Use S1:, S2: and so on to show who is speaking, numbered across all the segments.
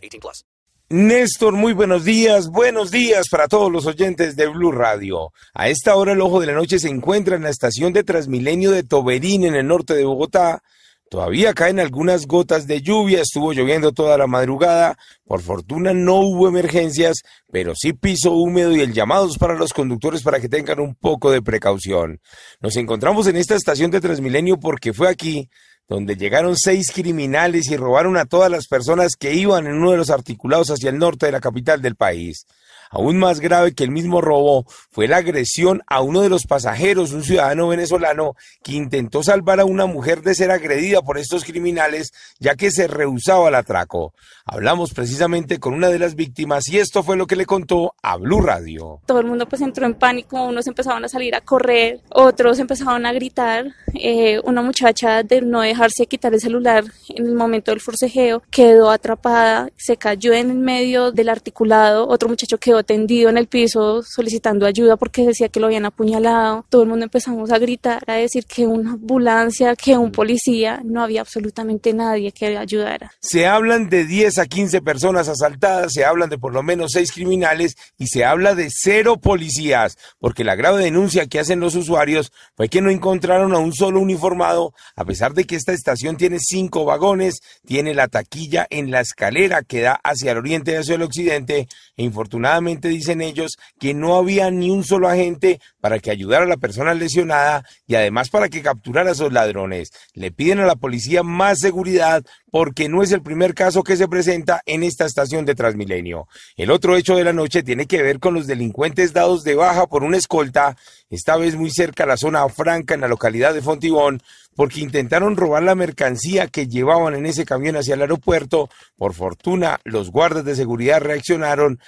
S1: 18 plus.
S2: Néstor, muy buenos días. Buenos días para todos los oyentes de Blue Radio. A esta hora el ojo de la noche se encuentra en la estación de Transmilenio de Toberín en el norte de Bogotá Todavía caen algunas gotas de lluvia, estuvo lloviendo toda la madrugada, por fortuna no hubo emergencias, pero sí piso húmedo y el llamado es para los conductores para que tengan un poco de precaución. Nos encontramos en esta estación de Transmilenio porque fue aquí donde llegaron seis criminales y robaron a todas las personas que iban en uno de los articulados hacia el norte de la capital del país. Aún más grave que el mismo robo fue la agresión a uno de los pasajeros, un ciudadano venezolano, que intentó salvar a una mujer de ser agredida por estos criminales, ya que se rehusaba al atraco. Hablamos precisamente con una de las víctimas y esto fue lo que le contó a Blue Radio.
S3: Todo el mundo pues entró en pánico, unos empezaban a salir a correr, otros empezaban a gritar. Eh, una muchacha de no dejarse quitar el celular en el momento del forcejeo quedó atrapada, se cayó en el medio del articulado, otro muchacho quedó tendido en el piso solicitando ayuda porque decía que lo habían apuñalado. Todo el mundo empezamos a gritar, a decir que una ambulancia, que un policía, no había absolutamente nadie que ayudara.
S2: Se hablan de 10 a 15 personas asaltadas, se hablan de por lo menos 6 criminales y se habla de cero policías, porque la grave denuncia que hacen los usuarios fue que no encontraron a un solo uniformado, a pesar de que esta estación tiene 5 vagones, tiene la taquilla en la escalera que da hacia el oriente y hacia el occidente, e infortunadamente dicen ellos que no había ni un solo agente para que ayudara a la persona lesionada y además para que capturara a esos ladrones. Le piden a la policía más seguridad porque no es el primer caso que se presenta en esta estación de Transmilenio. El otro hecho de la noche tiene que ver con los delincuentes dados de baja por una escolta, esta vez muy cerca a la zona franca en la localidad de Fontibón, porque intentaron robar la mercancía que llevaban en ese camión hacia el aeropuerto. Por fortuna, los guardas de seguridad reaccionaron,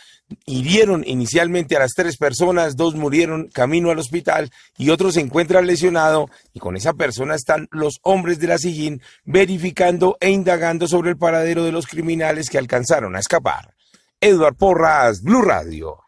S2: hirieron inicialmente a las tres personas, dos murieron camino al hospital y otro se encuentra lesionado y con esa persona están los hombres de la SIGIN verificando e indagando sobre el paradero de los criminales que alcanzaron a escapar. Edward Porras, Blue Radio.